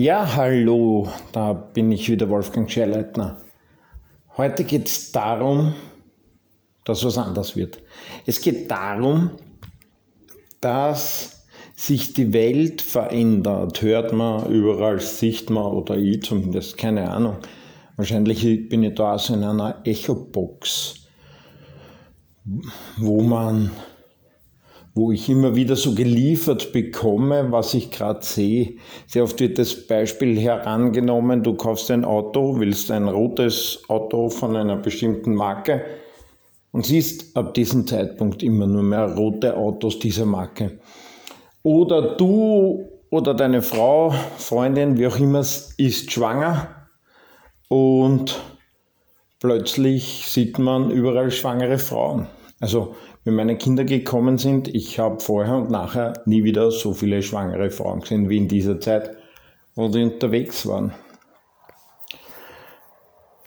Ja, hallo, da bin ich wieder, Wolfgang Scherleitner. Heute geht es darum, dass was anders wird. Es geht darum, dass sich die Welt verändert. Hört man überall, sieht man oder ich zumindest, keine Ahnung. Wahrscheinlich bin ich da also in einer Echo-Box, wo man wo ich immer wieder so geliefert bekomme, was ich gerade sehe. Sehr oft wird das Beispiel herangenommen, du kaufst ein Auto, willst ein rotes Auto von einer bestimmten Marke und siehst ab diesem Zeitpunkt immer nur mehr rote Autos dieser Marke. Oder du oder deine Frau, Freundin, wie auch immer, ist schwanger und plötzlich sieht man überall schwangere Frauen. Also wenn meine Kinder gekommen sind, ich habe vorher und nachher nie wieder so viele schwangere Frauen gesehen wie in dieser Zeit, wo die unterwegs waren.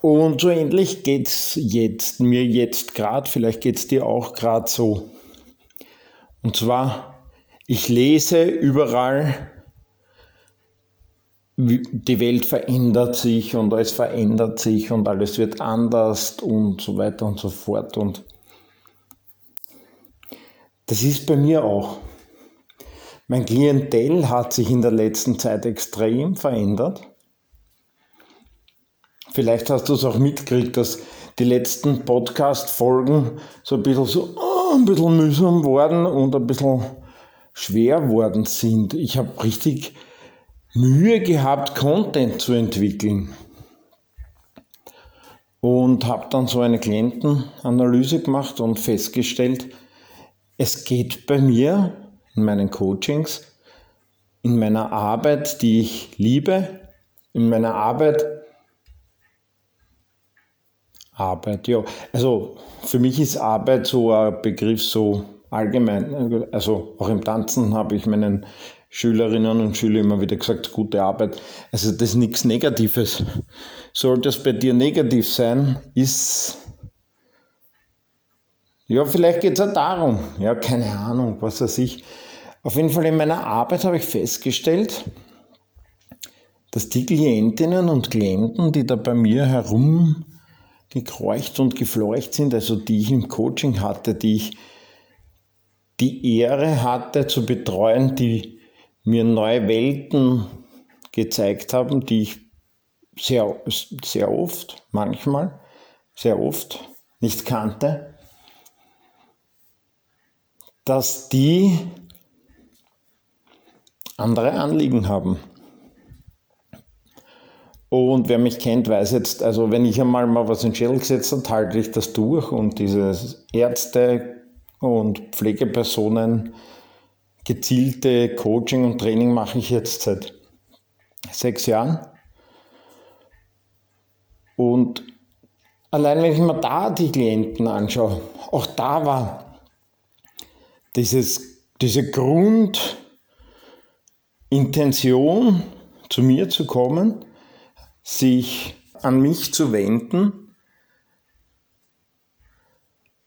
Und so ähnlich geht es jetzt, mir jetzt gerade, vielleicht geht es dir auch gerade so. Und zwar, ich lese überall, die Welt verändert sich und alles verändert sich und alles wird anders und so weiter und so fort. Und das ist bei mir auch. Mein Klientel hat sich in der letzten Zeit extrem verändert. Vielleicht hast du es auch mitgekriegt, dass die letzten Podcast-Folgen so ein bisschen so oh, ein bisschen mühsam worden und ein bisschen schwer worden sind. Ich habe richtig Mühe gehabt, Content zu entwickeln. Und habe dann so eine Klientenanalyse gemacht und festgestellt, es geht bei mir in meinen Coachings, in meiner Arbeit, die ich liebe, in meiner Arbeit, Arbeit, ja, also für mich ist Arbeit so ein Begriff so allgemein, also auch im Tanzen habe ich meinen Schülerinnen und Schülern immer wieder gesagt, gute Arbeit. Also das ist nichts Negatives. Sollte es bei dir negativ sein, ist ja, vielleicht geht es auch darum. Ja, keine Ahnung, was weiß ich. Auf jeden Fall in meiner Arbeit habe ich festgestellt, dass die Klientinnen und Klienten, die da bei mir herumgekreucht und gefleucht sind, also die ich im Coaching hatte, die ich die Ehre hatte zu betreuen, die mir neue Welten gezeigt haben, die ich sehr, sehr oft, manchmal, sehr oft nicht kannte dass die andere Anliegen haben. Und wer mich kennt, weiß jetzt, also wenn ich einmal mal was in Schädel gesetzt habe, halte ich das durch und diese Ärzte und Pflegepersonen gezielte Coaching und Training mache ich jetzt seit sechs Jahren. Und allein wenn ich mir da die Klienten anschaue, auch da war dieses, diese Grundintention, zu mir zu kommen, sich an mich zu wenden,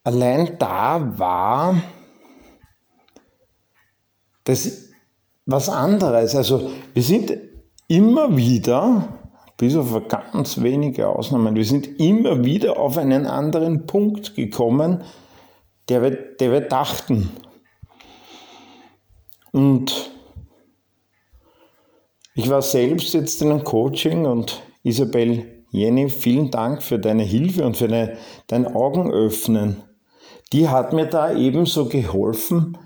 allein da war das was anderes. Also wir sind immer wieder, bis auf ganz wenige Ausnahmen, wir sind immer wieder auf einen anderen Punkt gekommen, der wir, der wir dachten. Und ich war selbst jetzt in einem Coaching und Isabel Jenny, vielen Dank für deine Hilfe und für deine, dein Augenöffnen. Die hat mir da ebenso geholfen,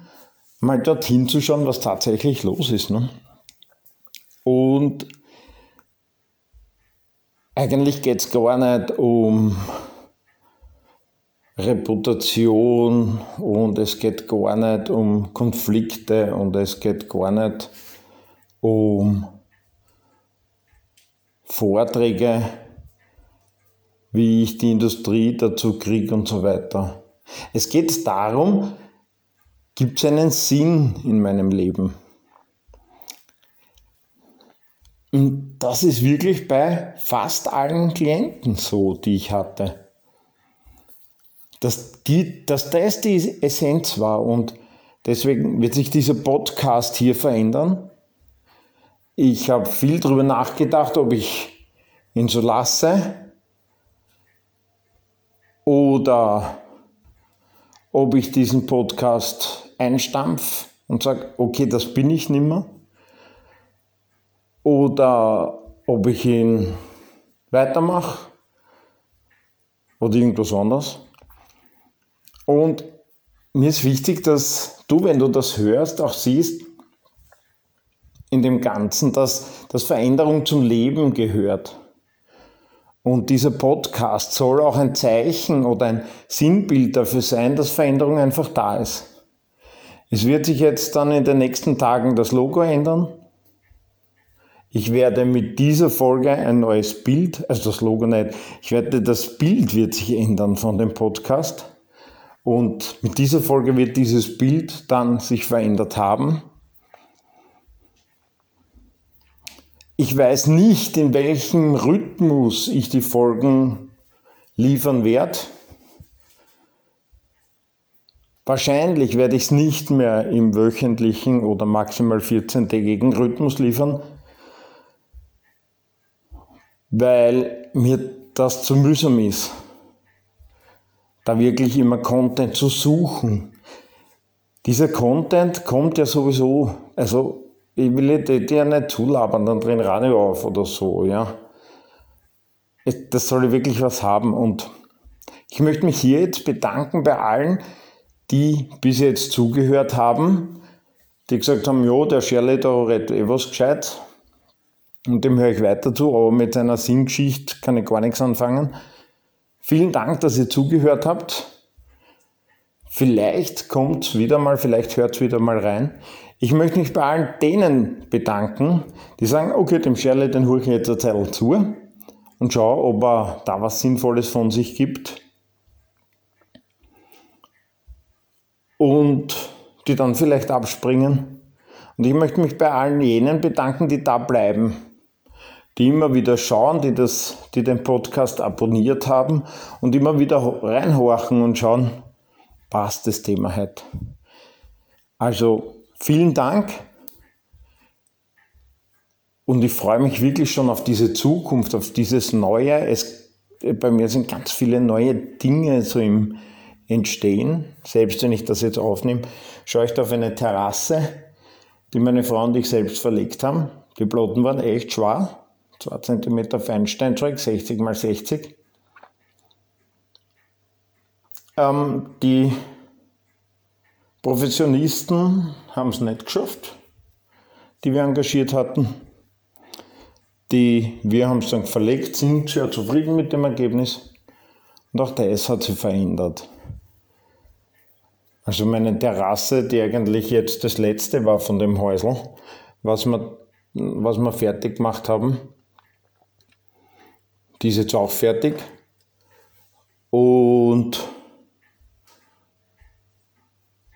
mal dorthin zu schauen, was tatsächlich los ist. Ne? Und eigentlich geht es gar nicht um Reputation und es geht gar nicht um Konflikte und es geht gar nicht um Vorträge, wie ich die Industrie dazu kriege und so weiter. Es geht darum, gibt es einen Sinn in meinem Leben? Und das ist wirklich bei fast allen Klienten so, die ich hatte dass, die, dass das die Essenz war und deswegen wird sich dieser Podcast hier verändern. ich habe viel darüber nachgedacht, ob ich ihn so lasse oder ob ich diesen Podcast einstampf und sage, okay, das bin ich nimmer. Oder ob ich ihn weitermache oder irgendwas anderes. Und mir ist wichtig, dass du, wenn du das hörst, auch siehst in dem Ganzen, dass, dass Veränderung zum Leben gehört. Und dieser Podcast soll auch ein Zeichen oder ein Sinnbild dafür sein, dass Veränderung einfach da ist. Es wird sich jetzt dann in den nächsten Tagen das Logo ändern. Ich werde mit dieser Folge ein neues Bild, also das Logo nicht, ich werde, das Bild wird sich ändern von dem Podcast. Und mit dieser Folge wird dieses Bild dann sich verändert haben. Ich weiß nicht, in welchem Rhythmus ich die Folgen liefern werde. Wahrscheinlich werde ich es nicht mehr im wöchentlichen oder maximal 14-tägigen Rhythmus liefern, weil mir das zu mühsam ist, da wirklich immer Content zu suchen. Dieser Content kommt ja sowieso, also ich will dir ja nicht zulabern, dann drehen Radio auf oder so, ja. Das soll wirklich was haben und ich möchte mich hier jetzt bedanken bei allen, die bis jetzt zugehört haben, die gesagt haben, ja, der Shirley, da redet eh was gescheit und dem höre ich weiter zu, aber mit seiner Sinngeschichte kann ich gar nichts anfangen. Vielen Dank, dass ihr zugehört habt. Vielleicht kommt wieder mal, vielleicht hört es wieder mal rein. Ich möchte mich bei allen denen bedanken, die sagen, okay, dem Shirley, den hole ich jetzt eine Zeit zu und schaue, ob er da was Sinnvolles von sich gibt. Und die dann vielleicht abspringen. Und ich möchte mich bei allen jenen bedanken, die da bleiben, die immer wieder schauen, die, das, die den Podcast abonniert haben und immer wieder reinhorchen und schauen, passt das Thema heute. Also Vielen Dank. Und ich freue mich wirklich schon auf diese Zukunft, auf dieses Neue. Es, bei mir sind ganz viele neue Dinge so im Entstehen. Selbst wenn ich das jetzt aufnehme, schaue ich da auf eine Terrasse, die meine Frau und ich selbst verlegt haben. Die Plotten waren echt schwer. 2 cm Feinsteinzeug, 60 x 60. Ähm, die Professionisten haben es nicht geschafft, die wir engagiert hatten. Die, wir haben es dann verlegt, sind sehr zufrieden mit dem Ergebnis. Und auch das hat sich verändert. Also meine Terrasse, die eigentlich jetzt das letzte war von dem Häusl, was wir, was wir fertig gemacht haben, die ist jetzt auch fertig. Und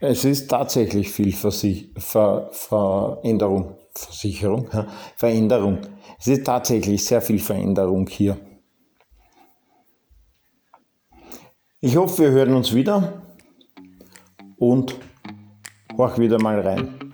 es ist tatsächlich viel Versi Ver Veränderung, Versicherung, ja, Veränderung. Es ist tatsächlich sehr viel Veränderung hier. Ich hoffe, wir hören uns wieder und horch wieder mal rein.